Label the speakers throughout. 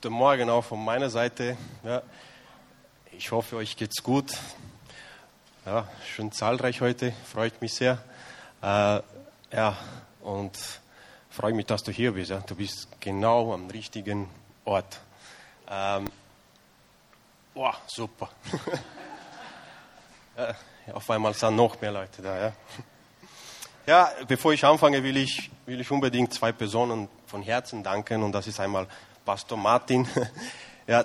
Speaker 1: Guten Morgen auch von meiner Seite. Ja, ich hoffe, euch geht's gut. Ja, schön zahlreich heute, freut mich sehr. Äh, ja, und freue mich, dass du hier bist. Ja. Du bist genau am richtigen Ort. Ähm, boah, super. ja, auf einmal sind noch mehr Leute da. Ja. ja, bevor ich anfange, will ich, will ich unbedingt zwei Personen von Herzen danken. Und das ist einmal Pastor Martin. Ja,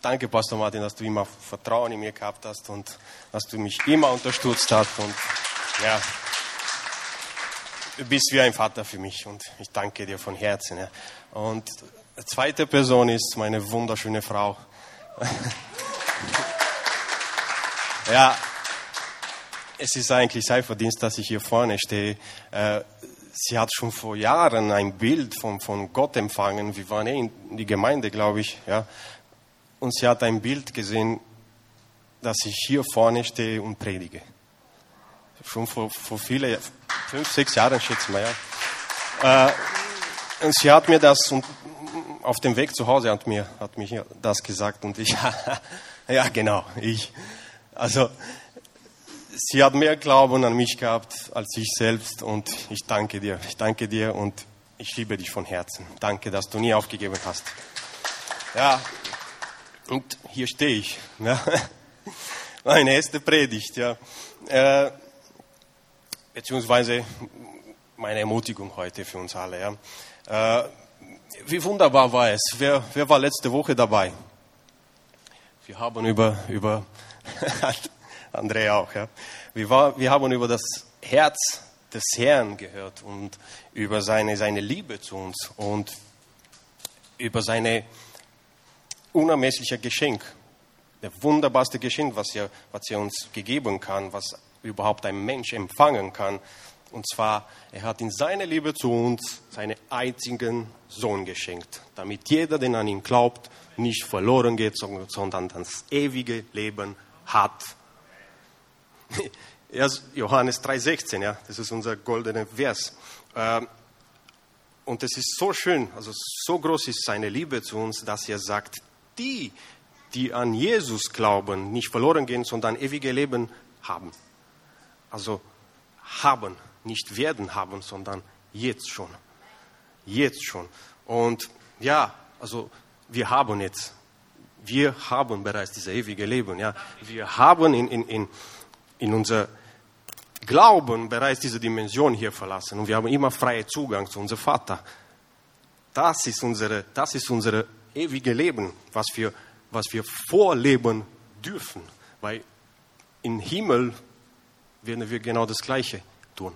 Speaker 1: danke, Pastor Martin, dass du immer Vertrauen in mir gehabt hast und dass du mich immer unterstützt hast. Und ja, du bist wie ein Vater für mich und ich danke dir von Herzen. Ja. Und zweite Person ist meine wunderschöne Frau. ja, es ist eigentlich sein Verdienst, dass ich hier vorne stehe. Äh, sie hat schon vor Jahren ein Bild von, von Gott empfangen. Wir waren eh in die Gemeinde, glaube ich. Ja. Und sie hat ein Bild gesehen, dass ich hier vorne stehe und predige. Schon vor, vor viele, fünf, sechs Jahren, schätze mal. Ja. Äh, und sie hat mir das und auf dem Weg zu Hause hat mir, hat mir das gesagt und ich, ja genau, ich. Also sie hat mehr Glauben an mich gehabt als ich selbst und ich danke dir. Ich danke dir und ich liebe dich von Herzen. Danke, dass du nie aufgegeben hast. Ja, und hier stehe ich. Ja. Meine erste Predigt, ja. Äh, beziehungsweise meine Ermutigung heute für uns alle. Ja. Äh, wie wunderbar war es. Wer, wer war letzte Woche dabei? Wir haben über, über André auch. Ja. Wir, war, wir haben über das Herz des Herrn gehört und über seine, seine Liebe zu uns und über seine unermessliche Geschenk. Der wunderbarste Geschenk, was er, was er uns gegeben kann, was überhaupt ein Mensch empfangen kann. Und zwar, er hat in seiner Liebe zu uns seinen einzigen Sohn geschenkt, damit jeder, der an ihn glaubt, nicht verloren geht, sondern das ewige Leben hat. Johannes 3,16, ja, das ist unser goldener Vers. Ähm, und es ist so schön, also so groß ist seine Liebe zu uns, dass er sagt, die, die an Jesus glauben, nicht verloren gehen, sondern ewige Leben haben. Also haben, nicht werden haben, sondern jetzt schon. Jetzt schon. Und ja, also wir haben jetzt, wir haben bereits dieses ewige Leben. Ja. Wir haben in, in, in in unser Glauben bereits diese Dimension hier verlassen und wir haben immer freien Zugang zu unserem Vater. Das ist unsere, das ist unser ewige Leben, was wir, was wir vorleben dürfen, weil im Himmel werden wir genau das Gleiche tun.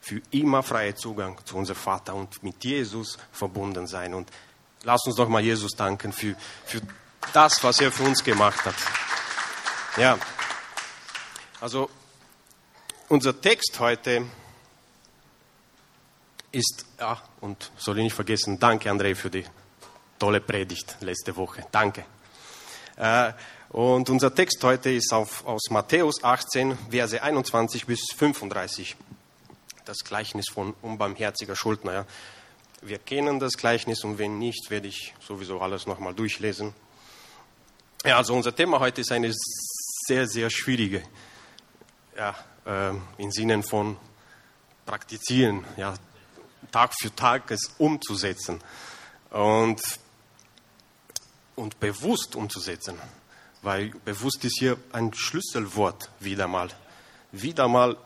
Speaker 1: Für immer freien Zugang zu unserem Vater und mit Jesus verbunden sein. Und lass uns doch mal Jesus danken für, für das, was er für uns gemacht hat. Ja. Also unser Text heute ist, ja, und soll ich nicht vergessen, danke André für die tolle Predigt letzte Woche. Danke. Äh, und unser Text heute ist auf, aus Matthäus 18, Verse 21 bis 35. Das Gleichnis von unbarmherziger Schuldner. Ja. Wir kennen das Gleichnis und wenn nicht, werde ich sowieso alles nochmal durchlesen. Ja, also unser Thema heute ist eine sehr, sehr schwierige ja, äh, im Sinne von praktizieren, ja, Tag für Tag es umzusetzen und, und bewusst umzusetzen, weil bewusst ist hier ein Schlüsselwort wieder mal, wieder mal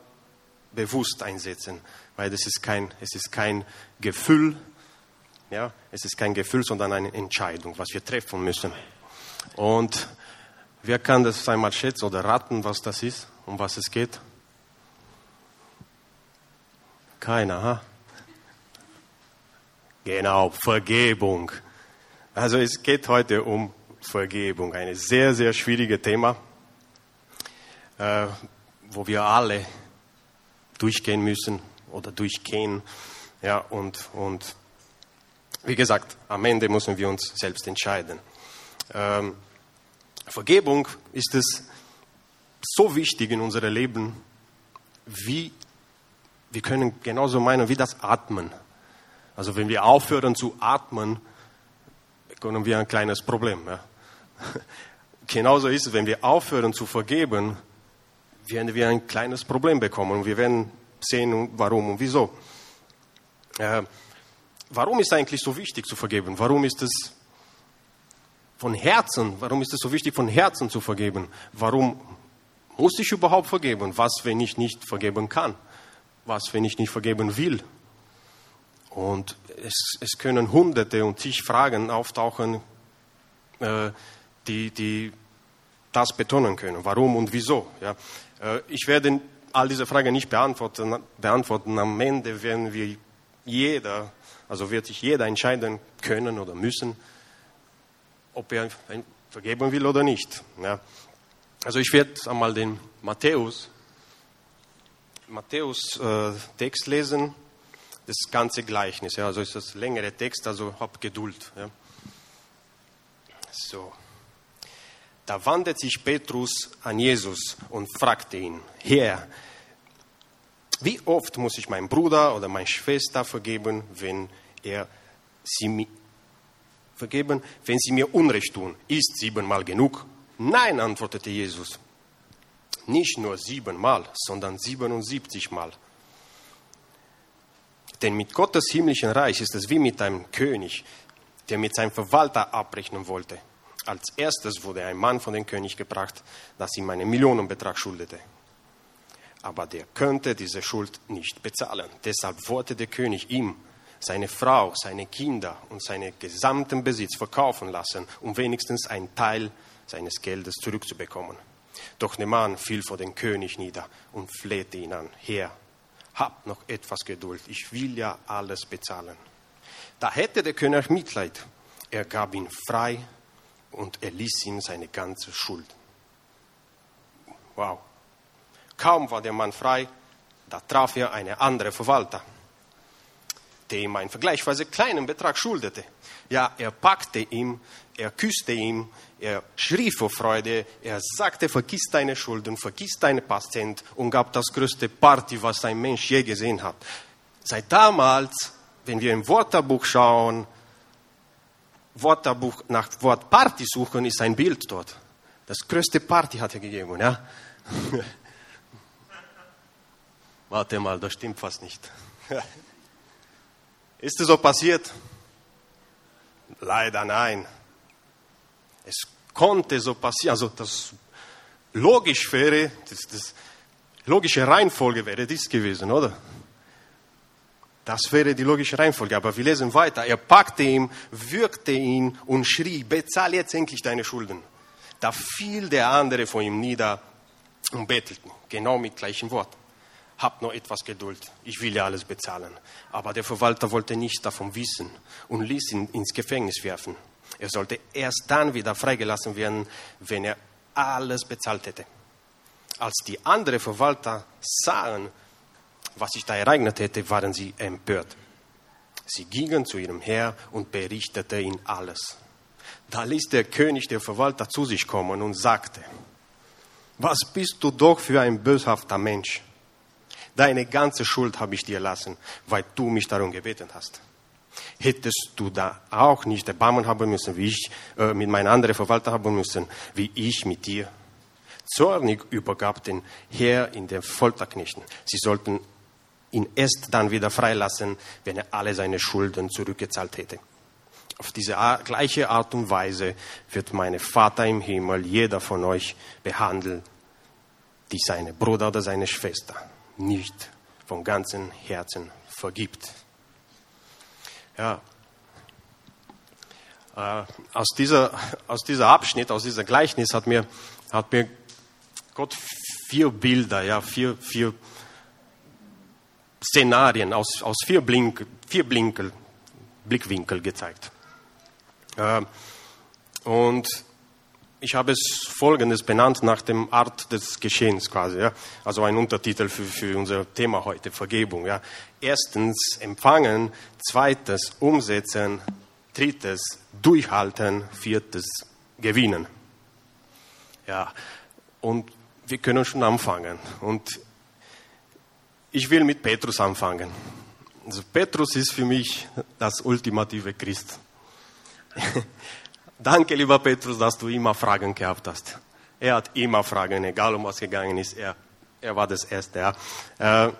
Speaker 1: bewusst einsetzen, weil das ist kein, es ist kein Gefühl, ja, es ist kein Gefühl, sondern eine Entscheidung, was wir treffen müssen. Und wer kann das einmal schätzen oder raten, was das ist? um was es geht? Keiner, ha? Genau, Vergebung. Also es geht heute um Vergebung, ein sehr, sehr schwieriges Thema, äh, wo wir alle durchgehen müssen oder durchgehen. Ja, und, und wie gesagt, am Ende müssen wir uns selbst entscheiden. Ähm, Vergebung ist es so wichtig in unserem Leben, wie wir können genauso meinen wie das Atmen. Also wenn wir aufhören zu atmen, bekommen wir ein kleines Problem. Ja. Genauso ist es, wenn wir aufhören zu vergeben, werden wir ein kleines Problem bekommen und wir werden sehen, warum und wieso. Äh, warum ist eigentlich so wichtig zu vergeben? Warum ist es von Herzen, warum ist es so wichtig, von Herzen zu vergeben? Warum muss ich überhaupt vergeben? Was, wenn ich nicht vergeben kann? Was, wenn ich nicht vergeben will? Und es, es können hunderte und zig Fragen auftauchen, äh, die, die das betonen können. Warum und wieso? Ja. Äh, ich werde all diese Fragen nicht beantworten, beantworten. Am Ende werden wir jeder, also wird sich jeder entscheiden können oder müssen, ob er vergeben will oder nicht. Ja. Also ich werde einmal den Matthäus, Matthäus äh, Text lesen, das ganze Gleichnis. Ja. Also ist das längere Text, also hab Geduld. Ja. So. Da wandte sich Petrus an Jesus und fragte ihn, Herr, wie oft muss ich meinem Bruder oder meiner Schwester vergeben, wenn er sie mir vergeben, wenn sie mir Unrecht tun? Ist siebenmal genug? Nein, antwortete Jesus. Nicht nur siebenmal, sondern siebenundsiebzigmal. Denn mit Gottes himmlischen Reich ist es wie mit einem König, der mit seinem Verwalter abrechnen wollte. Als erstes wurde ein Mann von dem König gebracht, das ihm einen Millionenbetrag schuldete. Aber der könnte diese Schuld nicht bezahlen. Deshalb wollte der König ihm, seine Frau, seine Kinder und seinen gesamten Besitz verkaufen lassen, um wenigstens einen Teil seines Geldes zurückzubekommen. Doch der Mann fiel vor den König nieder und flehte ihn an. Herr, hab noch etwas Geduld, ich will ja alles bezahlen. Da hätte der König Mitleid. Er gab ihn frei und er ließ ihm seine ganze Schuld. Wow. Kaum war der Mann frei, da traf er eine andere Verwalter, der ihm einen vergleichsweise kleinen Betrag schuldete. Ja, er packte ihn, er küsste ihn, er schrie vor Freude, er sagte, vergiss deine Schulden, vergiss deine Patient und gab das größte Party, was ein Mensch je gesehen hat. Seit damals, wenn wir im Wörterbuch schauen, Wörterbuch nach Wort Party suchen, ist ein Bild dort. Das größte Party hat er gegeben, ja. Warte mal, das stimmt fast nicht. Ist es so passiert? Leider nein. Es konnte so passieren. Also das logisch wäre, das, das logische Reihenfolge wäre dies gewesen, oder? Das wäre die logische Reihenfolge. Aber wir lesen weiter. Er packte ihn, würgte ihn und schrie, bezahl jetzt endlich deine Schulden. Da fiel der andere vor ihm nieder und bettelte, genau mit gleichem Wort. Hab noch etwas Geduld, ich will ja alles bezahlen. Aber der Verwalter wollte nichts davon wissen und ließ ihn ins Gefängnis werfen. Er sollte erst dann wieder freigelassen werden, wenn er alles bezahlt hätte. Als die anderen Verwalter sahen, was sich da ereignet hätte, waren sie empört. Sie gingen zu ihrem Herr und berichteten ihm alles. Da ließ der König der Verwalter zu sich kommen und sagte, was bist du doch für ein böshafter Mensch? Deine ganze Schuld habe ich dir lassen, weil du mich darum gebeten hast. Hättest du da auch nicht Erbarmen haben müssen, wie ich äh, mit meinen anderen Verwalter haben müssen, wie ich mit dir? Zornig übergab den Herr in den Folterknechten. Sie sollten ihn erst dann wieder freilassen, wenn er alle seine Schulden zurückgezahlt hätte. Auf diese gleiche Art und Weise wird mein Vater im Himmel jeder von euch behandeln, die seine Bruder oder seine Schwester nicht von ganzem Herzen vergibt. Ja, äh, aus, dieser, aus dieser Abschnitt, aus dieser Gleichnis hat mir, hat mir Gott vier Bilder, ja, vier, vier Szenarien aus, aus vier, Blink, vier Blinkel, Blickwinkel gezeigt. Äh, und ich habe es folgendes benannt nach dem Art des Geschehens quasi. Ja? Also ein Untertitel für, für unser Thema heute, Vergebung. Ja? Erstens empfangen, zweites umsetzen, drittes durchhalten, viertes gewinnen. Ja, und wir können schon anfangen. Und ich will mit Petrus anfangen. Also Petrus ist für mich das ultimative Christ. Danke, lieber Petrus, dass du immer Fragen gehabt hast. Er hat immer Fragen, egal um was gegangen ist. Er, er war das Erste. Ja. Äh,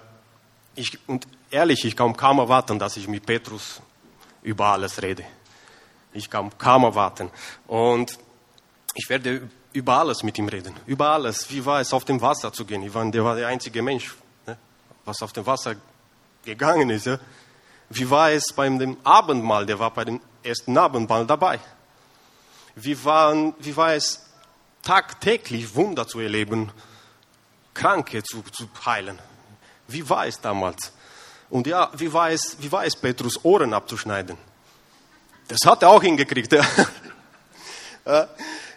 Speaker 1: ich, und ehrlich, ich kann kaum erwarten, dass ich mit Petrus über alles rede. Ich kann kaum erwarten. Und ich werde über alles mit ihm reden. Über alles. Wie war es, auf dem Wasser zu gehen? Ich war, der war der einzige Mensch, ne, was auf dem Wasser gegangen ist. Ja? Wie war es beim dem Abendmahl? Der war bei dem ersten Abendmahl dabei. Wie, waren, wie war es, tagtäglich Wunder zu erleben, Kranke zu, zu heilen? Wie war es damals? Und ja, wie war es, wie war es Petrus Ohren abzuschneiden? Das hat er auch hingekriegt. Ja,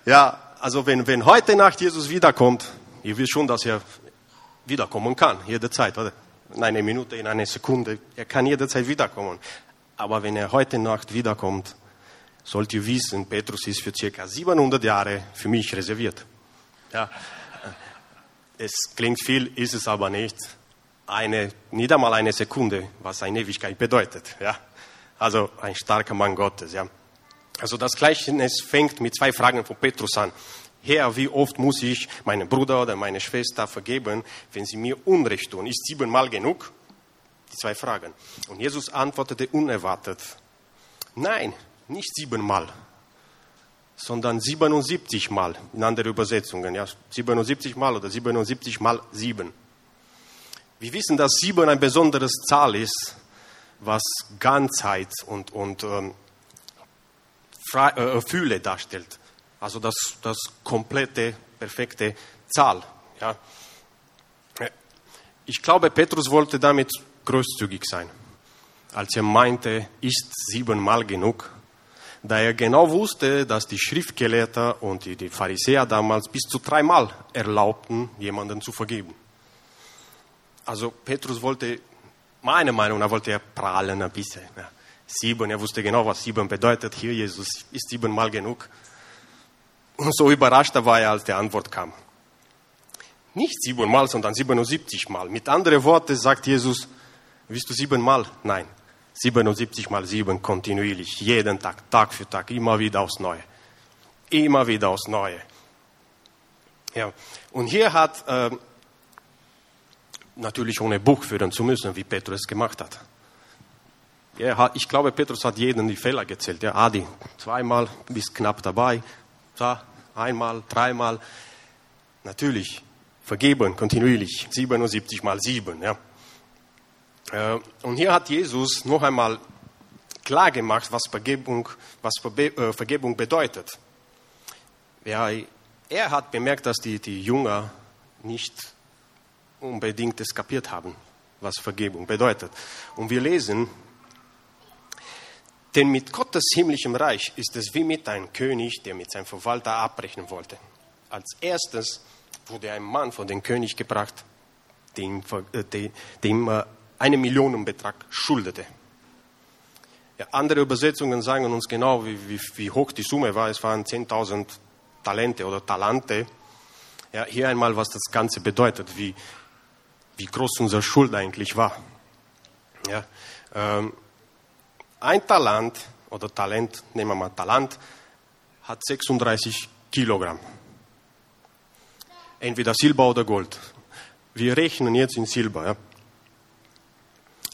Speaker 1: ja also wenn, wenn heute Nacht Jesus wiederkommt, ihr wisst schon, dass er wiederkommen kann, jederzeit, oder? In einer Minute, in einer Sekunde, er kann jederzeit wiederkommen. Aber wenn er heute Nacht wiederkommt, sollt ihr wissen, Petrus ist für circa 700 Jahre für mich reserviert. Ja, es klingt viel, ist es aber nicht. Eine, nicht einmal eine Sekunde, was eine Ewigkeit bedeutet. Ja, also ein starker Mann Gottes. Ja. Also das Gleichnis fängt mit zwei Fragen von Petrus an. Herr, wie oft muss ich meinem Bruder oder meine Schwester vergeben, wenn sie mir Unrecht tun? Ist siebenmal genug? Die zwei Fragen. Und Jesus antwortete unerwartet. Nein, nicht siebenmal, sondern 77 Mal in anderen Übersetzungen. Ja, 77 Mal oder 77 mal sieben. Wir wissen, dass sieben ein besonderes Zahl ist, was Ganzheit und, und ähm, äh, Fülle darstellt. Also das, das komplette, perfekte Zahl. Ja. Ich glaube, Petrus wollte damit großzügig sein, als er meinte, ist siebenmal genug, da er genau wusste, dass die Schriftgelehrten und die Pharisäer damals bis zu dreimal erlaubten, jemanden zu vergeben. Also Petrus wollte, meiner Meinung nach, wollte er prahlen ein bisschen. Sieben. Er wusste genau, was sieben bedeutet. Hier, Jesus, ist siebenmal genug. Und so überrascht war er, als die Antwort kam. Nicht siebenmal, sondern 77 Mal. Mit anderen Worten sagt Jesus, willst du siebenmal? Nein. 77 mal sieben kontinuierlich, jeden Tag, Tag für Tag, immer wieder aufs Neue. Immer wieder aufs Neue. Ja. Und hier hat, äh, natürlich ohne Buch führen zu müssen, wie Petrus es gemacht hat. Ja, ich glaube, Petrus hat jeden die Fehler gezählt. Ja, Adi, zweimal, bist knapp dabei, da, einmal, dreimal. Natürlich, vergeben, kontinuierlich, 77 mal 7. Ja. Äh, und hier hat Jesus noch einmal klar gemacht, was Vergebung, was äh, Vergebung bedeutet. Ja, er hat bemerkt, dass die, die Jünger nicht unbedingt es kapiert haben, was Vergebung bedeutet. Und wir lesen denn mit Gottes himmlischem Reich ist es wie mit einem König, der mit seinem Verwalter abrechnen wollte. Als erstes wurde ein Mann vor den König gebracht, dem, äh, dem äh, einen Millionenbetrag schuldete. Ja, andere Übersetzungen sagen uns genau, wie, wie, wie hoch die Summe war. Es waren 10.000 Talente oder Talente. Ja, hier einmal, was das Ganze bedeutet, wie, wie groß unsere Schuld eigentlich war. Ja, ähm, ein Talent oder Talent, nehmen wir mal Talent, hat 36 Kilogramm. Entweder Silber oder Gold. Wir rechnen jetzt in Silber. Ja.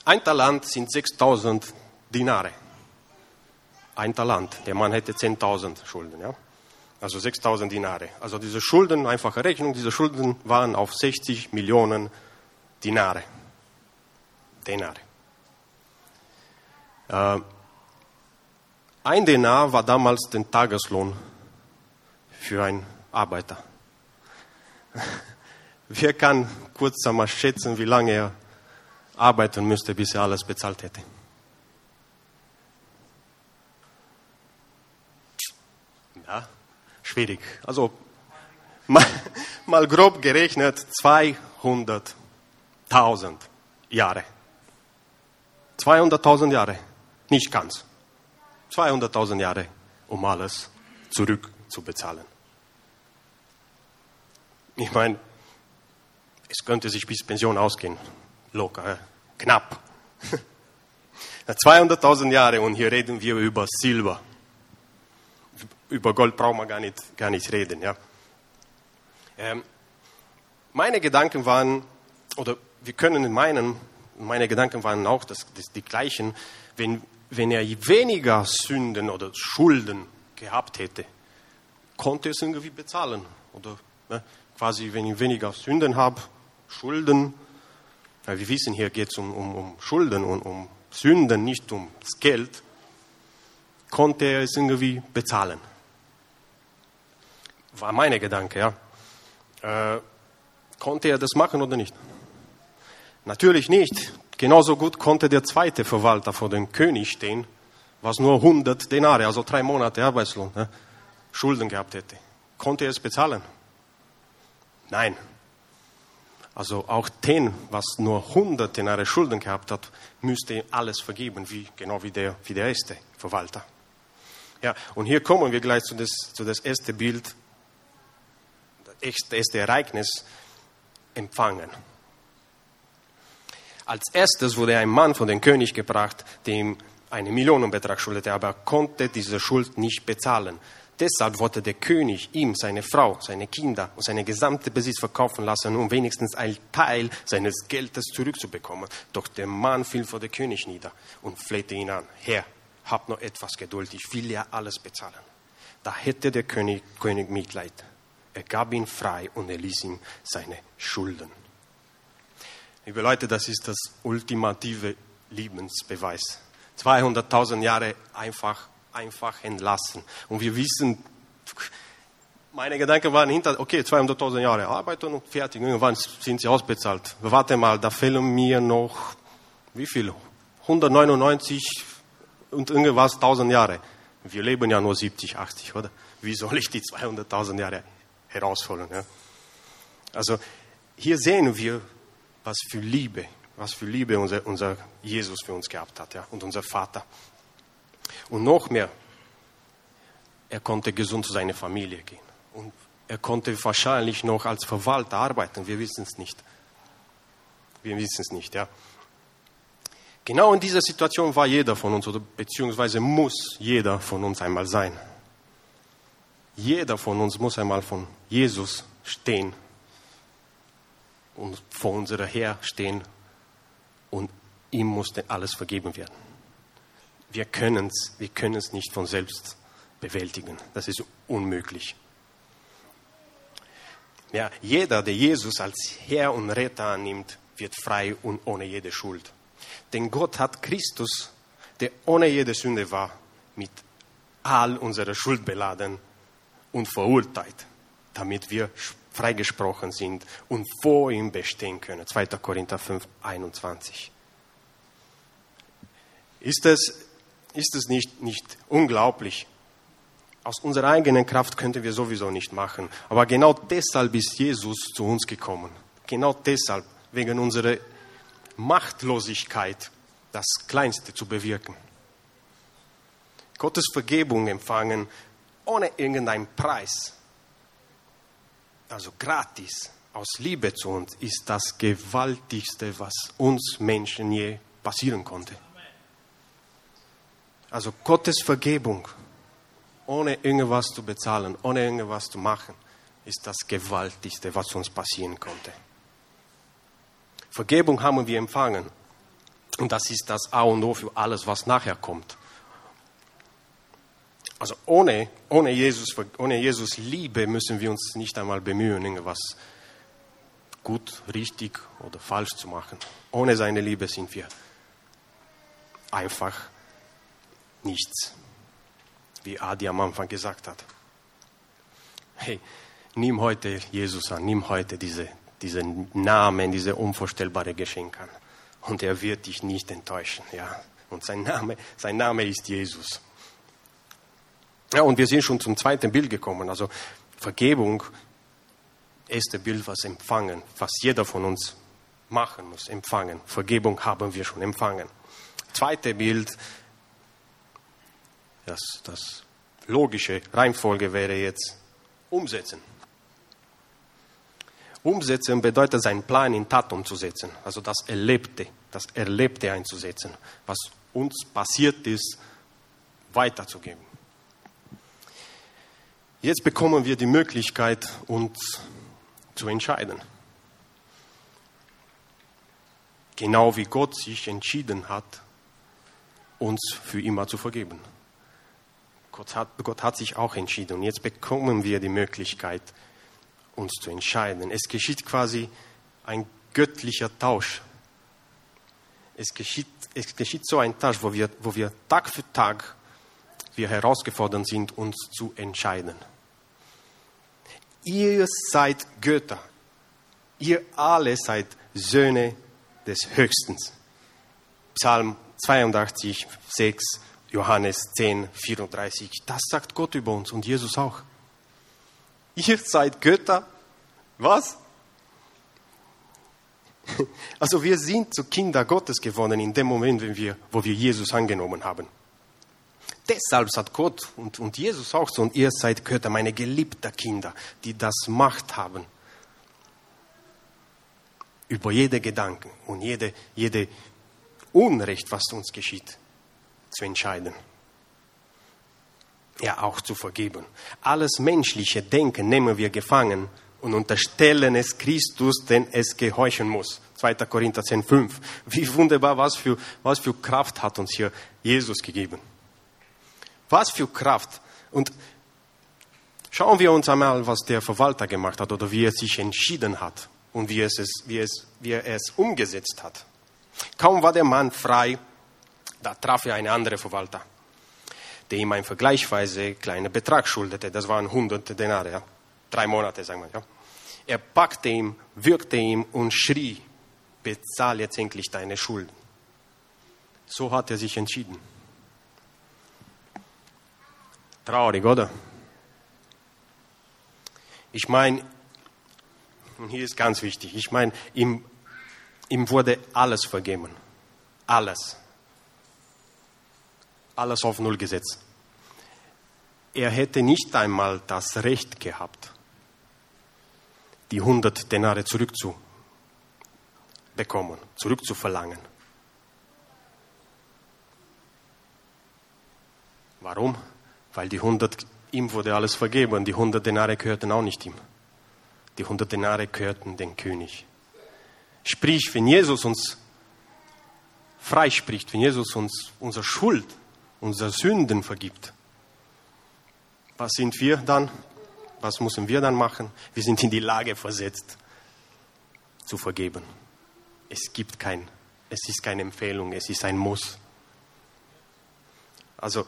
Speaker 1: Ein Talent sind 6000 Dinare. Ein Talent. Der Mann hätte 10.000 Schulden. Ja. Also 6000 Dinare. Also diese Schulden, einfache Rechnung, diese Schulden waren auf 60 Millionen Dinare. Dinare. Äh, ein Denar war damals der Tageslohn für einen Arbeiter. Wer kann kurz einmal schätzen, wie lange er arbeiten müsste, bis er alles bezahlt hätte? Ja, schwierig. Also mal, mal grob gerechnet 200.000 Jahre. 200.000 Jahre. Nicht ganz. 200.000 Jahre, um alles zurückzubezahlen. Ich meine, es könnte sich bis Pension ausgehen. Locker, knapp. 200.000 Jahre und hier reden wir über Silber. über Gold brauchen wir gar nicht, gar nicht reden. Ja. Ähm, meine Gedanken waren, oder wir können in meinen, meine Gedanken waren auch das, das, die gleichen, wenn, wenn er weniger Sünden oder Schulden gehabt hätte, konnte er es irgendwie bezahlen. Oder ne, quasi, wenn ich weniger Sünden habe, Schulden, weil wir wissen, hier geht es um, um, um Schulden und um Sünden, nicht um das Geld, konnte er es irgendwie bezahlen. War meine Gedanke, ja. Äh, konnte er das machen oder nicht? Natürlich nicht. Genauso gut konnte der zweite Verwalter vor dem König stehen, was nur 100 Denare, also drei Monate Arbeitslohn, ne, Schulden gehabt hätte. Konnte er es bezahlen? Nein. Also auch den, was nur 100 Denare Schulden gehabt hat, müsste alles vergeben, wie, genau wie der, wie der erste Verwalter. Ja, und hier kommen wir gleich zu das, zu das erste Bild, das erste Ereignis, empfangen. Als erstes wurde ein Mann von dem König gebracht, dem eine Millionenbetrag schuldete, aber er konnte diese Schuld nicht bezahlen. Deshalb wollte der König ihm, seine Frau, seine Kinder und seine gesamte Besitz verkaufen lassen, um wenigstens einen Teil seines Geldes zurückzubekommen. Doch der Mann fiel vor der König nieder und flehte ihn an. Herr, hab noch etwas Geduld, ich will ja alles bezahlen. Da hätte der König, König Mitleid. Er gab ihn frei und er ließ ihm seine Schulden. Liebe Leute, das ist das ultimative Liebensbeweis. 200.000 Jahre einfach, einfach entlassen. Und wir wissen, meine Gedanken waren hinter, okay, 200.000 Jahre arbeiten und fertig, irgendwann sind sie ausbezahlt. Warte mal, da fehlen mir noch, wie viel? 199 und irgendwas 1000 Jahre. Wir leben ja nur 70, 80, oder? Wie soll ich die 200.000 Jahre herausholen? Ja? Also hier sehen wir, was für Liebe, was für Liebe unser, unser Jesus für uns gehabt hat ja? und unser Vater. Und noch mehr, er konnte gesund zu seiner Familie gehen. Und er konnte wahrscheinlich noch als Verwalter arbeiten. Wir wissen es nicht. Wir wissen es nicht, ja. Genau in dieser Situation war jeder von uns, oder beziehungsweise muss jeder von uns einmal sein. Jeder von uns muss einmal von Jesus stehen und vor unserer Herr stehen und ihm muss alles vergeben werden. Wir können es wir können's nicht von selbst bewältigen. Das ist unmöglich. Ja, jeder, der Jesus als Herr und Retter annimmt, wird frei und ohne jede Schuld. Denn Gott hat Christus, der ohne jede Sünde war, mit all unserer Schuld beladen und verurteilt, damit wir freigesprochen sind und vor ihm bestehen können. 2. Korinther 5, 21. Ist es, ist es nicht, nicht unglaublich? Aus unserer eigenen Kraft könnten wir sowieso nicht machen. Aber genau deshalb ist Jesus zu uns gekommen. Genau deshalb, wegen unserer Machtlosigkeit das Kleinste zu bewirken. Gottes Vergebung empfangen ohne irgendeinen Preis, also gratis, aus Liebe zu uns, ist das Gewaltigste, was uns Menschen je passieren konnte. Also Gottes Vergebung, ohne irgendwas zu bezahlen, ohne irgendwas zu machen, ist das Gewaltigste, was uns passieren konnte. Vergebung haben wir empfangen. Und das ist das A und O für alles, was nachher kommt. Also ohne, ohne, Jesus, ohne Jesus Liebe müssen wir uns nicht einmal bemühen, irgendwas gut, richtig oder falsch zu machen. Ohne seine Liebe sind wir einfach nichts, wie Adi am Anfang gesagt hat. Hey, nimm heute Jesus an, nimm heute diese, diesen Namen, diese unvorstellbare Geschenk an. Und er wird dich nicht enttäuschen. Ja. Und sein Name, sein Name ist Jesus. Ja, und wir sind schon zum zweiten Bild gekommen. Also Vergebung, erste Bild, was empfangen, was jeder von uns machen muss, empfangen. Vergebung haben wir schon empfangen. Zweite Bild, das, das logische Reihenfolge wäre jetzt umsetzen. Umsetzen bedeutet, seinen Plan in Tat umzusetzen, also das Erlebte, das Erlebte einzusetzen, was uns passiert ist, weiterzugeben. Jetzt bekommen wir die Möglichkeit, uns zu entscheiden. Genau wie Gott sich entschieden hat, uns für immer zu vergeben. Gott hat, Gott hat sich auch entschieden. Und jetzt bekommen wir die Möglichkeit, uns zu entscheiden. Es geschieht quasi ein göttlicher Tausch. Es geschieht, es geschieht so ein Tausch, wo wir, wo wir Tag für Tag wir herausgefordert sind, uns zu entscheiden. Ihr seid Götter. Ihr alle seid Söhne des Höchsten. Psalm 82, 6, Johannes 10, 34. Das sagt Gott über uns und Jesus auch. Ihr seid Götter. Was? Also wir sind zu Kinder Gottes geworden in dem Moment, wenn wir, wo wir Jesus angenommen haben. Deshalb sagt Gott und, und Jesus auch so, und ihr seid Götter, meine geliebten Kinder, die das Macht haben, über jede Gedanken und jede, jede Unrecht, was uns geschieht, zu entscheiden. Ja, auch zu vergeben. Alles menschliche Denken nehmen wir gefangen und unterstellen es Christus, denn es gehorchen muss. 2. Korinther 10, 5. Wie wunderbar, was für, was für Kraft hat uns hier Jesus gegeben. Was für Kraft. Und schauen wir uns einmal, was der Verwalter gemacht hat oder wie er sich entschieden hat und wie, es, wie, es, wie er es umgesetzt hat. Kaum war der Mann frei, da traf er einen anderen Verwalter, der ihm einen vergleichsweise kleinen Betrag schuldete. Das waren hunderte Denare, ja. drei Monate, sagen wir. Ja. Er packte ihn, würgte ihn und schrie, bezahl jetzt endlich deine Schulden. So hat er sich entschieden. Traurig, oder? Ich meine, hier ist ganz wichtig, ich meine, ihm, ihm wurde alles vergeben. Alles. Alles auf Null gesetzt. Er hätte nicht einmal das Recht gehabt, die 100 Denare zurückzubekommen, zurückzuverlangen. Warum? Weil die 100, ihm wurde alles vergeben, die 100 Denare gehörten auch nicht ihm. Die 100 Denare gehörten dem König. Sprich, wenn Jesus uns freispricht, wenn Jesus uns unsere Schuld, unsere Sünden vergibt, was sind wir dann? Was müssen wir dann machen? Wir sind in die Lage versetzt, zu vergeben. Es gibt kein, es ist keine Empfehlung, es ist ein Muss. Also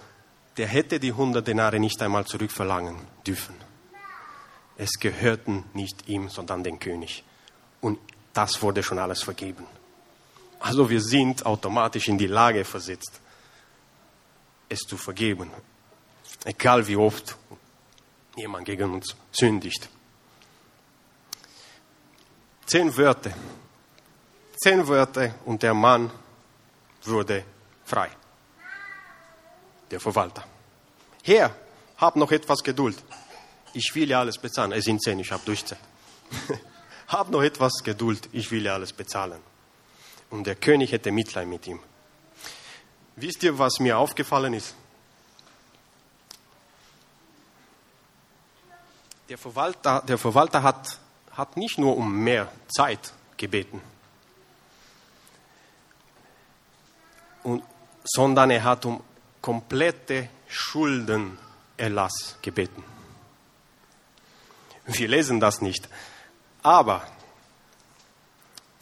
Speaker 1: der hätte die 100 Denare nicht einmal zurückverlangen dürfen. Es gehörten nicht ihm, sondern dem König. Und das wurde schon alles vergeben. Also wir sind automatisch in die Lage versetzt, es zu vergeben. Egal wie oft jemand gegen uns sündigt. Zehn Wörter. Zehn Wörter und der Mann wurde frei der Verwalter. Herr, hab noch etwas Geduld. Ich will ja alles bezahlen. Es sind zehn, ich habe Durchzeit. hab noch etwas Geduld, ich will ja alles bezahlen. Und der König hätte Mitleid mit ihm. Wisst ihr, was mir aufgefallen ist? Der Verwalter, der Verwalter hat, hat nicht nur um mehr Zeit gebeten, und, sondern er hat um komplette Schuldenerlass gebeten. Wir lesen das nicht. Aber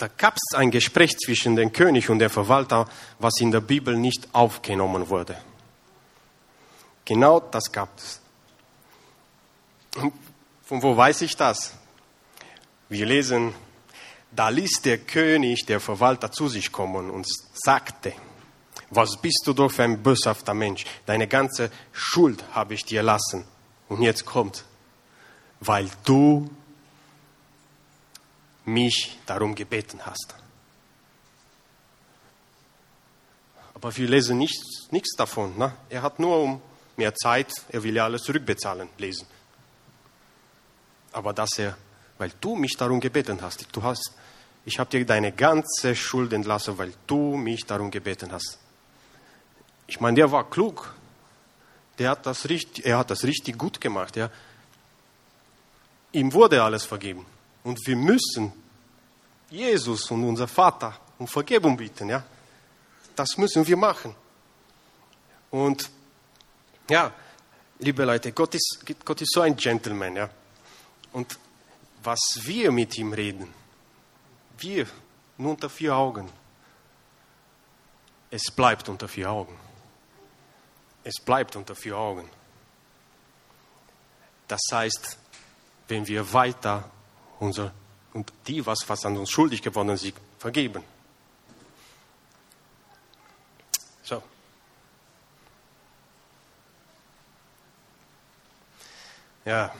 Speaker 1: da gab es ein Gespräch zwischen dem König und dem Verwalter, was in der Bibel nicht aufgenommen wurde. Genau das gab es. Von wo weiß ich das? Wir lesen, da ließ der König der Verwalter zu sich kommen und sagte, was bist du doch für ein böshafter Mensch? Deine ganze Schuld habe ich dir lassen. Und jetzt kommt, weil du mich darum gebeten hast. Aber wir lesen nichts, nichts davon. Ne? Er hat nur um mehr Zeit, er will ja alles zurückbezahlen, lesen. Aber dass er, weil du mich darum gebeten hast, du hast, ich habe dir deine ganze Schuld entlassen, weil du mich darum gebeten hast. Ich meine, der war klug. Der hat das richtig, er hat das richtig gut gemacht. Ja. ihm wurde alles vergeben. Und wir müssen Jesus und unser Vater um Vergebung bitten, ja. Das müssen wir machen. Und ja, liebe Leute, Gott ist, Gott ist so ein Gentleman, ja. Und was wir mit ihm reden, wir nur unter vier Augen, es bleibt unter vier Augen. Es bleibt unter vier Augen. Das heißt, wenn wir weiter unser und die, was, was an uns schuldig geworden sind, vergeben. So. Ja.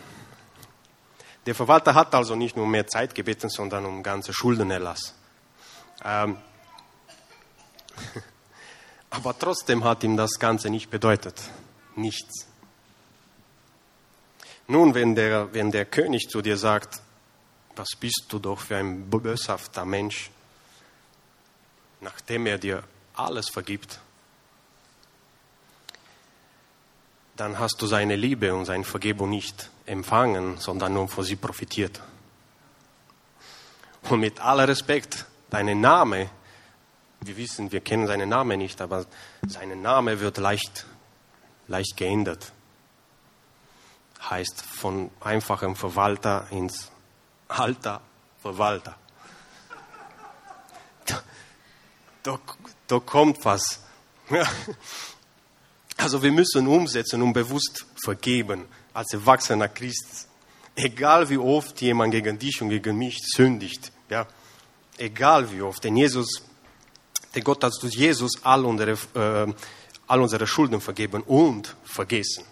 Speaker 1: Der Verwalter hat also nicht nur mehr Zeit gebeten, sondern um ganze Schuldenerlass. Ähm, aber trotzdem hat ihm das Ganze nicht bedeutet. Nichts. Nun, wenn der, wenn der König zu dir sagt, was bist du doch für ein böshafter Mensch, nachdem er dir alles vergibt, dann hast du seine Liebe und seine Vergebung nicht empfangen, sondern nur von sie profitiert. Und mit aller Respekt, dein Name, wir wissen, wir kennen seinen Namen nicht, aber sein Name wird leicht, leicht geändert. Heißt von einfachem Verwalter ins alter Verwalter. Da, da, da kommt was. Also wir müssen umsetzen und bewusst vergeben als erwachsener Christ. Egal wie oft jemand gegen dich und gegen mich sündigt. Ja? Egal wie oft. Denn Jesus, der Gott hat durch Jesus all unsere, äh, all unsere Schulden vergeben und vergessen.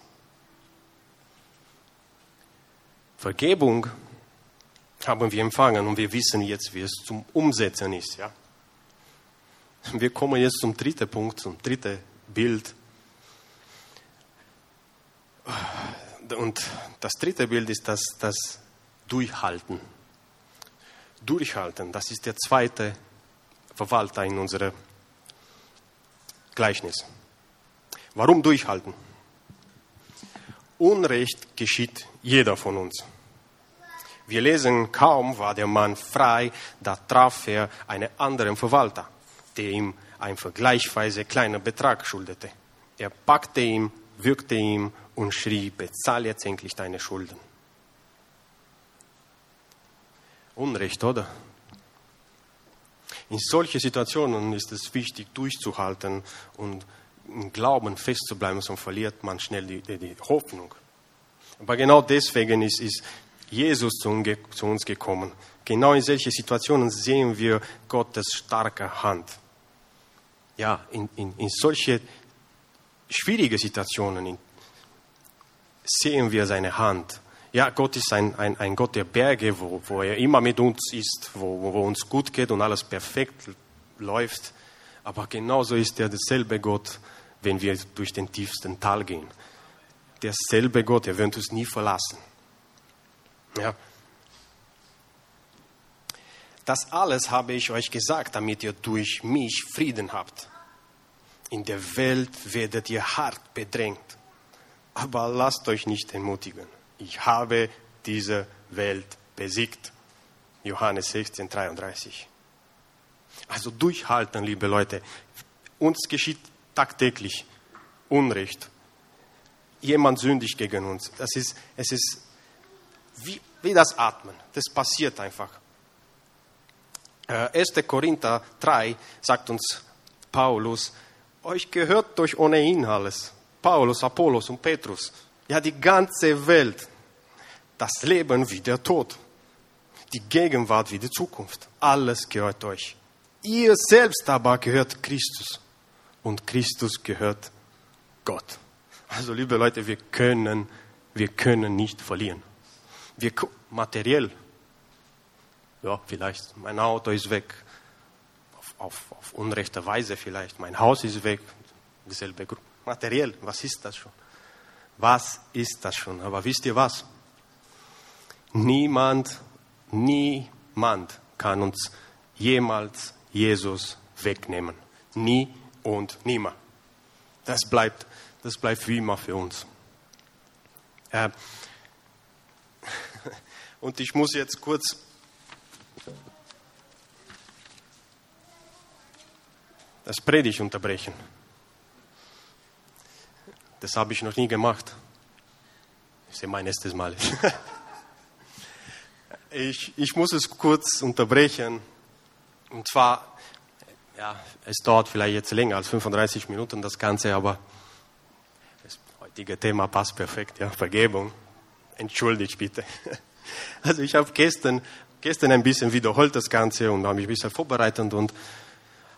Speaker 1: Vergebung haben wir empfangen und wir wissen jetzt, wie es zum Umsetzen ist. Ja? Wir kommen jetzt zum dritten Punkt, zum dritten Bild. Und das dritte Bild ist das, das Durchhalten. Durchhalten, das ist der zweite Verwalter in unserem Gleichnis. Warum durchhalten? Unrecht geschieht jeder von uns. Wir lesen, kaum war der Mann frei, da traf er einen anderen Verwalter, der ihm einen vergleichsweise kleinen Betrag schuldete. Er packte ihn, würgte ihn und schrie, bezahl jetzt endlich deine Schulden. Unrecht, oder? In solchen Situationen ist es wichtig, durchzuhalten und im Glauben festzubleiben, sonst verliert man schnell die, die, die Hoffnung. Aber genau deswegen ist, ist Jesus zu uns gekommen. Genau in solchen Situationen sehen wir Gottes starke Hand. Ja, in, in, in solche schwierige Situationen sehen wir seine Hand. Ja, Gott ist ein, ein, ein Gott der Berge, wo, wo er immer mit uns ist, wo, wo uns gut geht und alles perfekt läuft. Aber genauso ist er derselbe Gott, wenn wir durch den tiefsten Tal gehen. Derselbe Gott, er wird uns nie verlassen. Ja. Das alles habe ich euch gesagt, damit ihr durch mich Frieden habt. In der Welt werdet ihr hart bedrängt, aber lasst euch nicht entmutigen. Ich habe diese Welt besiegt. Johannes 16, 33. Also durchhalten, liebe Leute. Uns geschieht tagtäglich Unrecht. Jemand sündigt gegen uns. Das ist, es ist wie, wie das Atmen. Das passiert einfach. Äh, 1. Korinther 3 sagt uns Paulus, euch gehört durch ohnehin alles. Paulus, Apollos und Petrus. Ja, die ganze Welt. Das Leben wie der Tod. Die Gegenwart wie die Zukunft. Alles gehört euch. Ihr selbst aber gehört Christus. Und Christus gehört Gott. Also, liebe Leute, wir können, wir können nicht verlieren. Wir, materiell, ja, vielleicht mein Auto ist weg, auf, auf, auf unrechte Weise vielleicht, mein Haus ist weg, dieselbe Gruppe. Materiell, was ist das schon? Was ist das schon? Aber wisst ihr was? Niemand, niemand kann uns jemals Jesus wegnehmen. Nie und nimmer. Das bleibt, das bleibt wie immer für uns. Äh, Und ich muss jetzt kurz das Predigt unterbrechen. Das habe ich noch nie gemacht. Ist ja mein erstes Mal. ich, ich muss es kurz unterbrechen. Und zwar, ja, es dauert vielleicht jetzt länger als 35 Minuten das Ganze, aber das heutige Thema passt perfekt, ja, Vergebung. Entschuldigt bitte. Also ich habe gestern, gestern ein bisschen wiederholt das Ganze und habe mich ein bisschen vorbereitet und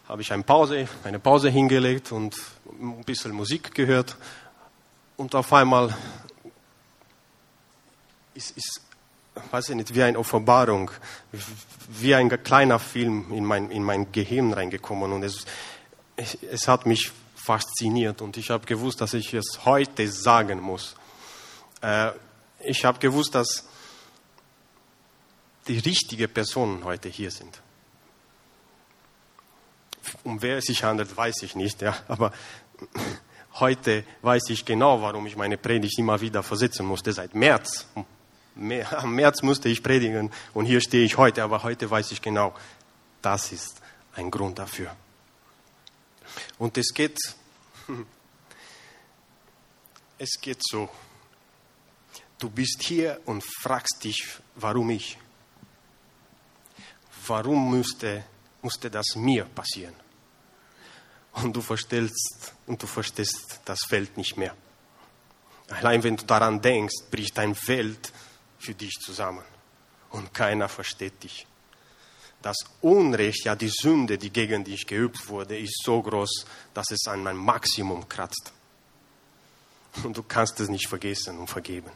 Speaker 1: habe ich eine Pause, eine Pause hingelegt und ein bisschen Musik gehört und auf einmal ist, ist weiß ich nicht, wie eine Offenbarung, wie ein kleiner Film in mein, in mein Gehirn reingekommen und es, es, hat mich fasziniert und ich habe gewusst, dass ich es heute sagen muss. Äh, ich habe gewusst, dass die richtigen Personen heute hier sind. Um wer es sich handelt, weiß ich nicht, ja, aber heute weiß ich genau, warum ich meine Predigt immer wieder versetzen musste. Seit März, am März musste ich predigen und hier stehe ich heute, aber heute weiß ich genau, das ist ein Grund dafür. Und es geht, es geht so. Du bist hier und fragst dich, warum ich? Warum musste, musste das mir passieren? Und du verstellst und du verstehst das Feld nicht mehr. Allein wenn du daran denkst, bricht dein Welt für dich zusammen und keiner versteht dich. Das Unrecht, ja die Sünde, die gegen dich geübt wurde, ist so groß, dass es an mein Maximum kratzt. Und du kannst es nicht vergessen und vergeben.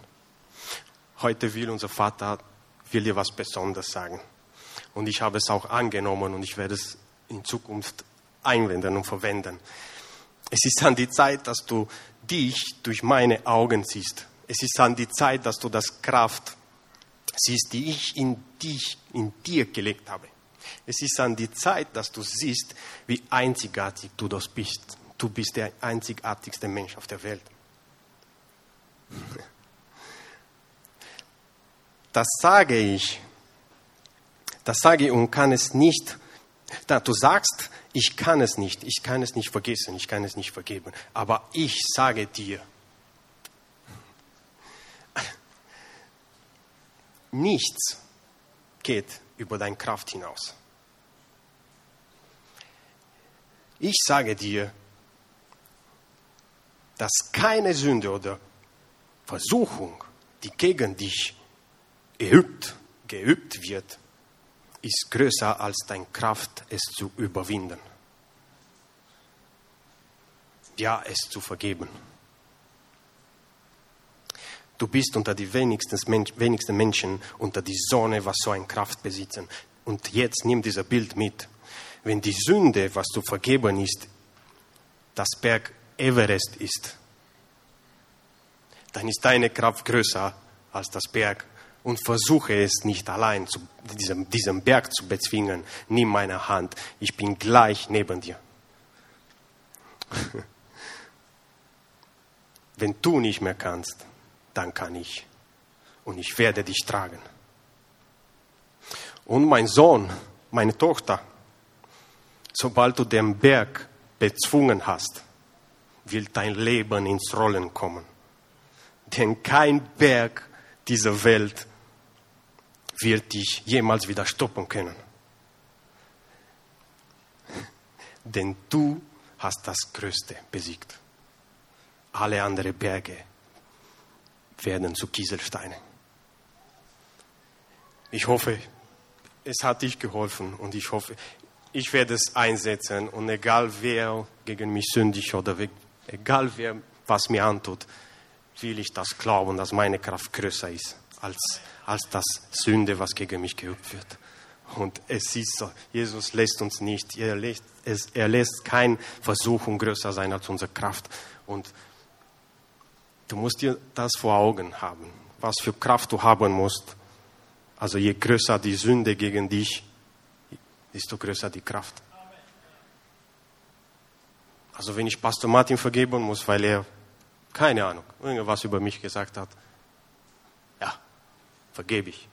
Speaker 1: Heute will unser Vater will dir was Besonderes sagen. Und ich habe es auch angenommen und ich werde es in Zukunft einwenden und verwenden. Es ist an die Zeit, dass du dich durch meine Augen siehst. Es ist an die Zeit, dass du das Kraft siehst, die ich in dich, in dir gelegt habe. Es ist an die Zeit, dass du siehst, wie einzigartig du das bist. Du bist der einzigartigste Mensch auf der Welt. Das sage ich. Das sage ich und kann es nicht. Du sagst, ich kann es nicht, ich kann es nicht vergessen, ich kann es nicht vergeben. Aber ich sage dir, nichts geht über deine Kraft hinaus. Ich sage dir, dass keine Sünde oder Versuchung, die gegen dich geübt, geübt wird, ist größer als deine Kraft, es zu überwinden. Ja, es zu vergeben. Du bist unter die wenigsten, wenigsten Menschen unter die Sonne, was so eine Kraft besitzen. Und jetzt nimm dieses Bild mit. Wenn die Sünde, was zu vergeben ist, das Berg Everest ist, dann ist deine Kraft größer als das Berg und versuche es nicht allein, zu diesem, diesem Berg zu bezwingen. Nimm meine Hand, ich bin gleich neben dir. Wenn du nicht mehr kannst, dann kann ich. Und ich werde dich tragen. Und mein Sohn, meine Tochter, sobald du den Berg bezwungen hast, wird dein Leben ins Rollen kommen. Denn kein Berg dieser Welt wird dich jemals wieder stoppen können. Denn du hast das Größte besiegt. Alle anderen Berge werden zu Kieselsteinen. Ich hoffe, es hat dich geholfen und ich hoffe, ich werde es einsetzen und egal wer gegen mich sündig oder egal wer was mir antut, will ich das glauben, dass meine Kraft größer ist als, als das Sünde, was gegen mich geübt wird. Und es ist so, Jesus lässt uns nicht, er lässt, es, er lässt keine Versuchung größer sein als unsere Kraft. Und du musst dir das vor Augen haben, was für Kraft du haben musst. Also je größer die Sünde gegen dich, desto größer die Kraft. Also wenn ich Pastor Martin vergeben muss, weil er, keine Ahnung, irgendwas über mich gesagt hat, vergebe ich.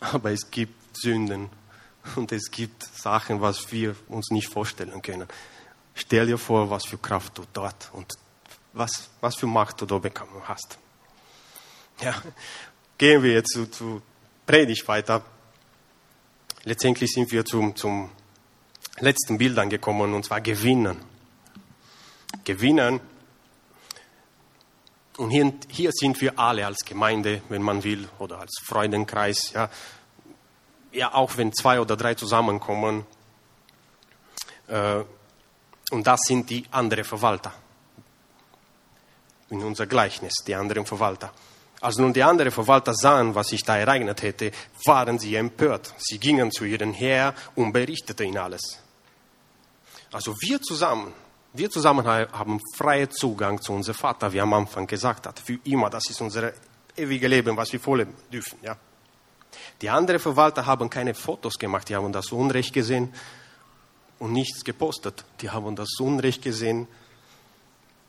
Speaker 1: Aber es gibt Sünden und es gibt Sachen, was wir uns nicht vorstellen können. Stell dir vor, was für Kraft du dort und was, was für Macht du da bekommen hast. Ja, gehen wir jetzt zu, zu Predigt weiter. Letztendlich sind wir zum, zum letzten Bild angekommen, und zwar gewinnen. Gewinnen. Und hier, hier sind wir alle als Gemeinde, wenn man will, oder als Freudenkreis, ja. Ja, auch wenn zwei oder drei zusammenkommen. Äh, und das sind die anderen Verwalter. In unser Gleichnis, die anderen Verwalter. Als nun die anderen Verwalter sahen, was sich da ereignet hätte, waren sie empört. Sie gingen zu ihrem Herr und berichteten ihnen alles. Also wir zusammen, wir zusammen haben freien Zugang zu unserem Vater, wie am Anfang gesagt hat. Für immer, das ist unser ewiges Leben, was wir vorleben dürfen. Ja. Die anderen Verwalter haben keine Fotos gemacht, die haben das Unrecht gesehen und nichts gepostet. Die haben das Unrecht gesehen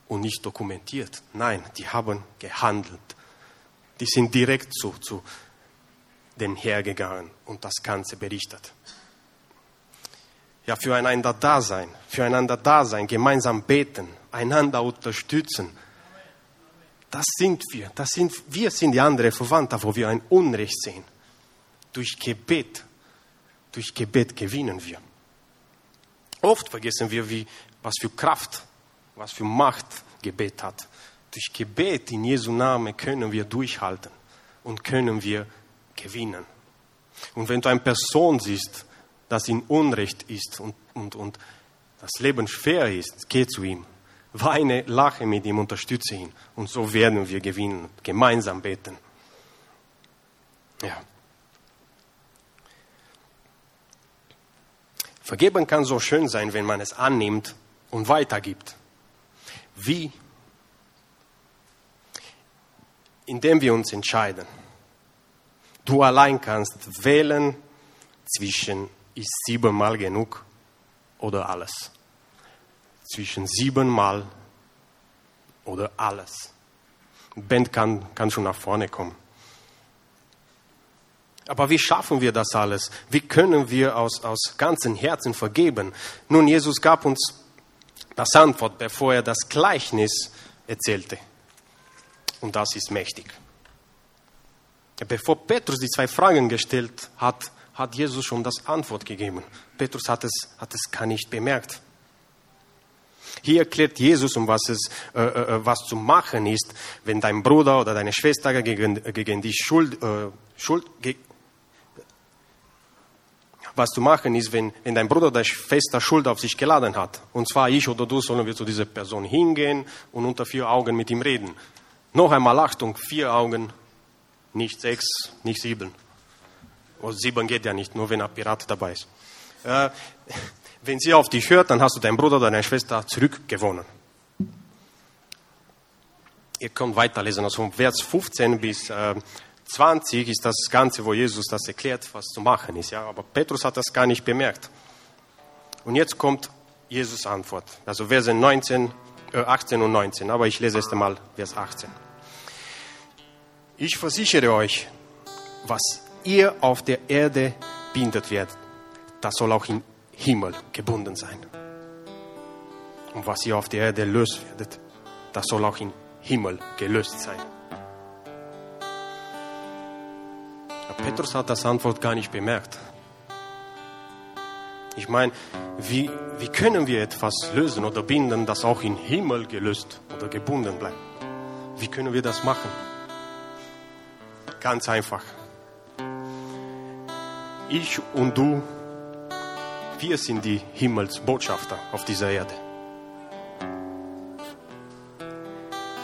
Speaker 1: und nicht dokumentiert. Nein, die haben gehandelt. Die sind direkt zu, zu den hergegangen und das Ganze berichtet. Ja, füreinander da sein, füreinander da sein, gemeinsam beten, einander unterstützen. Das sind wir. Das sind, wir sind die anderen Verwandte, wo wir ein Unrecht sehen. Durch Gebet, durch Gebet gewinnen wir. Oft vergessen wir, wie, was für Kraft, was für Macht Gebet hat. Durch Gebet in Jesu Namen können wir durchhalten und können wir gewinnen. Und wenn du eine Person siehst, das in Unrecht ist und, und, und das Leben schwer ist, geh zu ihm. Weine, lache mit ihm, unterstütze ihn. Und so werden wir gewinnen, gemeinsam beten. Ja. Vergeben kann so schön sein, wenn man es annimmt und weitergibt. Wie indem wir uns entscheiden. Du allein kannst wählen zwischen ist siebenmal genug oder alles. Zwischen siebenmal oder alles. Band kann, kann schon nach vorne kommen. Aber wie schaffen wir das alles? Wie können wir aus, aus ganzem Herzen vergeben? Nun, Jesus gab uns das Antwort, bevor er das Gleichnis erzählte. Und das ist mächtig. Bevor Petrus die zwei Fragen gestellt hat, hat Jesus schon das Antwort gegeben. Petrus hat es, hat es gar nicht bemerkt. Hier erklärt Jesus, um was es äh, äh, was zu machen ist, wenn dein Bruder oder deine Schwester gegen, gegen dich Schuld, äh, Schuld ge was zu machen ist, wenn, wenn dein Bruder oder Schwester Schuld auf sich geladen hat. Und zwar ich oder du sollen wir zu dieser Person hingehen und unter vier Augen mit ihm reden. Noch einmal Achtung, vier Augen, nicht sechs, nicht sieben. Oh, sieben geht ja nicht, nur wenn ein Pirat dabei ist. Äh, wenn sie auf dich hört, dann hast du deinen Bruder oder deine Schwester zurückgewonnen. Ihr könnt weiterlesen, also von Vers 15 bis äh, 20 ist das Ganze, wo Jesus das erklärt, was zu machen ist. Ja? Aber Petrus hat das gar nicht bemerkt. Und jetzt kommt Jesus Antwort. Also Verse 19, äh, 18 und 19. Aber ich lese erst einmal Vers 18. Ich versichere euch, was ihr auf der Erde bindet werdet, das soll auch im Himmel gebunden sein. Und was ihr auf der Erde löst werdet, das soll auch im Himmel gelöst sein. Aber Petrus hat das Antwort gar nicht bemerkt. Ich meine, wie, wie können wir etwas lösen oder binden, das auch im Himmel gelöst oder gebunden bleibt? Wie können wir das machen? Ganz einfach. Ich und du, wir sind die Himmelsbotschafter auf dieser Erde.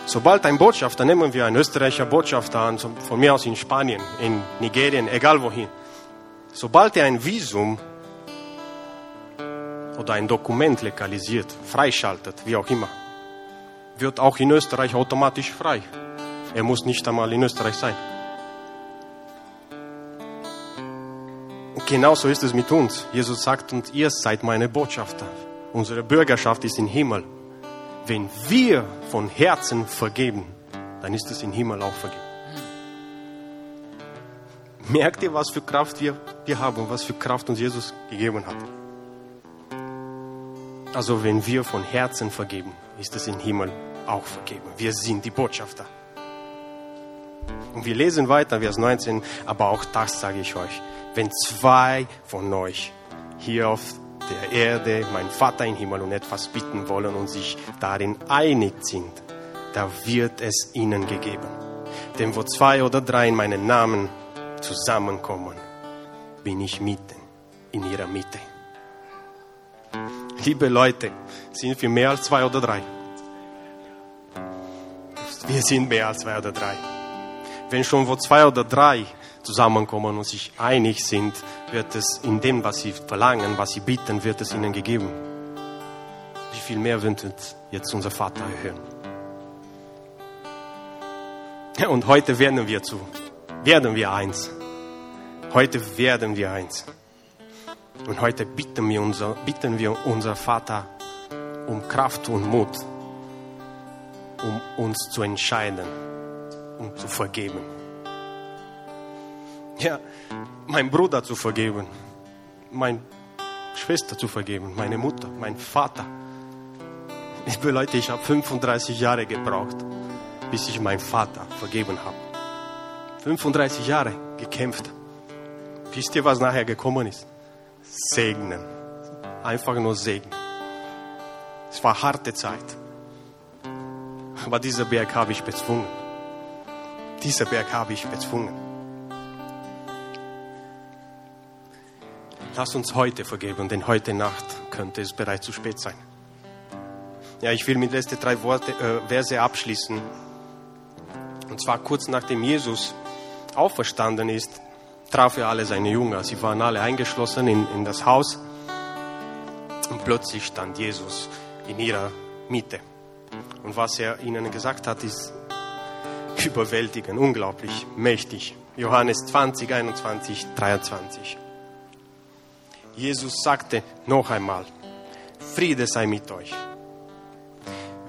Speaker 1: Sobald ein Botschafter, nehmen wir einen österreicher Botschafter an, von mir aus in Spanien, in Nigerien, egal wohin. Sobald er ein Visum oder ein Dokument legalisiert, freischaltet, wie auch immer, wird auch in Österreich automatisch frei. Er muss nicht einmal in Österreich sein. Genauso ist es mit uns. Jesus sagt uns, ihr seid meine Botschafter. Unsere Bürgerschaft ist im Himmel. Wenn wir von Herzen vergeben, dann ist es im Himmel auch vergeben. Merkt ihr, was für Kraft wir, wir haben und was für Kraft uns Jesus gegeben hat? Also wenn wir von Herzen vergeben, ist es im Himmel auch vergeben. Wir sind die Botschafter. Und wir lesen weiter, Vers 19, aber auch das sage ich euch. Wenn zwei von euch hier auf der Erde, mein Vater im Himmel und etwas bitten wollen und sich darin einig sind, da wird es ihnen gegeben. Denn wo zwei oder drei in meinen Namen zusammenkommen, bin ich mitten in ihrer Mitte. Liebe Leute, sind wir mehr als zwei oder drei? Wir sind mehr als zwei oder drei. Wenn schon wo zwei oder drei zusammenkommen und sich einig sind, wird es in dem, was sie verlangen, was sie bitten, wird es ihnen gegeben. Wie viel mehr wünscht jetzt unser Vater hören? Und heute werden wir zu, werden wir eins. Heute werden wir eins. Und heute bitten wir unser, bitten wir unser Vater um Kraft und Mut, um uns zu entscheiden, um zu vergeben. Ja, mein Bruder zu vergeben, meine Schwester zu vergeben, meine Mutter, mein Vater. Liebe Leute, ich habe 35 Jahre gebraucht, bis ich meinen Vater vergeben habe. 35 Jahre gekämpft. Wisst ihr, was nachher gekommen ist? segnen. Einfach nur segnen. Es war harte Zeit. Aber dieser Berg habe ich bezwungen. Dieser Berg habe ich bezwungen. Lass uns heute vergeben, denn heute Nacht könnte es bereits zu spät sein. Ja, ich will mit letzten drei Worte, äh, Verse abschließen. Und zwar kurz nachdem Jesus auferstanden ist, traf er alle seine Jünger. Sie waren alle eingeschlossen in, in das Haus. Und plötzlich stand Jesus in ihrer Mitte. Und was er ihnen gesagt hat, ist überwältigend, unglaublich, mächtig. Johannes 20, 21, 23. Jesus sagte noch einmal, Friede sei mit euch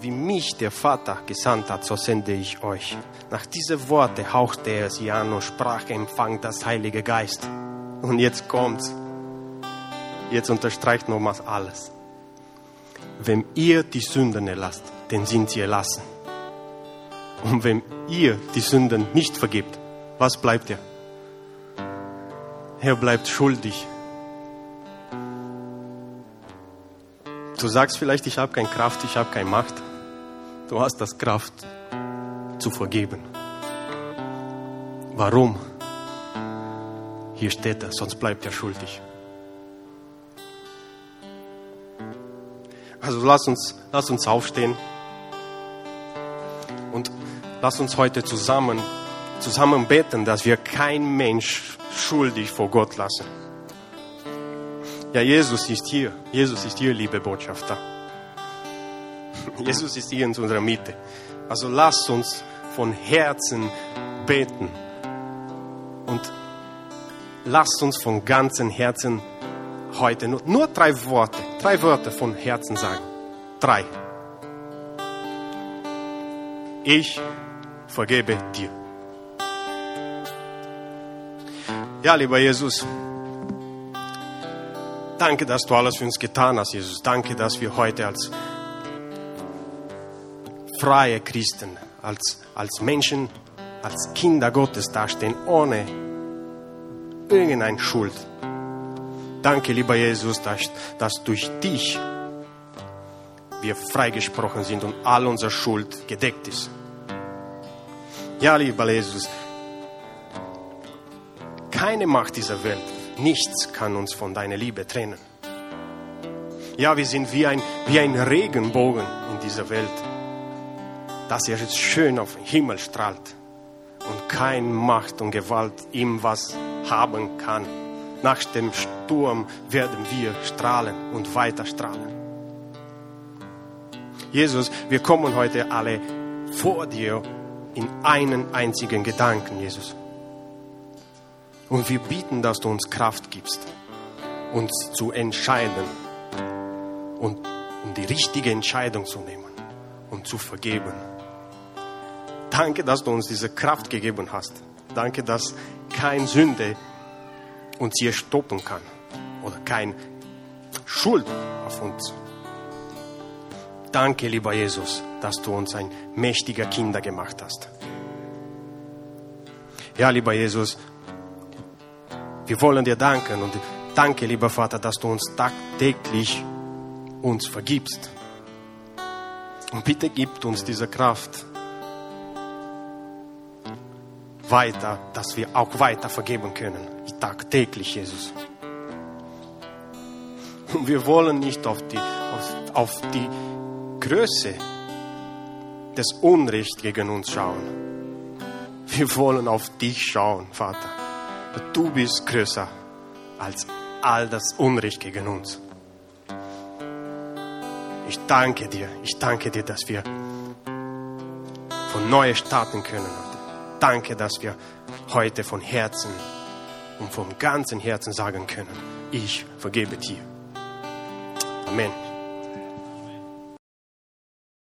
Speaker 1: wie mich der Vater gesandt hat, so sende ich euch. Nach diesen Worten hauchte er sie an und sprach, empfangt das Heilige Geist. Und jetzt kommt's. Jetzt unterstreicht nochmals alles. Wenn ihr die Sünden erlasst, dann sind sie erlassen. Und wenn ihr die Sünden nicht vergibt, was bleibt ihr? Er bleibt schuldig. Du sagst vielleicht, ich habe keine Kraft, ich habe keine Macht. Du hast das Kraft zu vergeben. Warum? Hier steht er, sonst bleibt er schuldig. Also lass uns, lass uns aufstehen lass uns heute zusammen, zusammen beten, dass wir kein Mensch schuldig vor Gott lassen. Ja, Jesus ist hier. Jesus ist hier, liebe Botschafter. Jesus ist hier in unserer Mitte. Also lasst uns von Herzen beten. Und lasst uns von ganzem Herzen heute nur, nur drei Worte, drei Worte von Herzen sagen. Drei. Ich vergebe dir. Ja, lieber Jesus, danke, dass du alles für uns getan hast, Jesus. Danke, dass wir heute als freie Christen, als, als Menschen, als Kinder Gottes dastehen, ohne irgendeine Schuld. Danke, lieber Jesus, dass, dass durch dich wir freigesprochen sind und all unsere Schuld gedeckt ist. Ja, lieber Jesus, keine Macht dieser Welt, nichts kann uns von deiner Liebe trennen. Ja, wir sind wie ein, wie ein Regenbogen in dieser Welt dass er jetzt schön auf den Himmel strahlt und keine Macht und Gewalt ihm was haben kann. Nach dem Sturm werden wir strahlen und weiter strahlen. Jesus, wir kommen heute alle vor dir in einen einzigen Gedanken, Jesus. Und wir bieten, dass du uns Kraft gibst, uns zu entscheiden und um die richtige Entscheidung zu nehmen und zu vergeben. Danke, dass du uns diese Kraft gegeben hast. Danke, dass kein Sünde uns hier stoppen kann oder kein Schuld auf uns. Danke, lieber Jesus, dass du uns ein mächtiger Kinder gemacht hast. Ja, lieber Jesus, wir wollen dir danken und danke, lieber Vater, dass du uns tagtäglich uns vergibst. Und bitte gib uns diese Kraft weiter, dass wir auch weiter vergeben können. Tagtäglich, Jesus. Und wir wollen nicht auf die, auf, auf die Größe des Unrechts gegen uns schauen. Wir wollen auf dich schauen, Vater. Du bist größer als all das Unrecht gegen uns. Ich danke dir, ich danke dir, dass wir von neu starten können. Danke, dass wir heute von Herzen und vom ganzen Herzen sagen können, ich vergebe dir. Amen.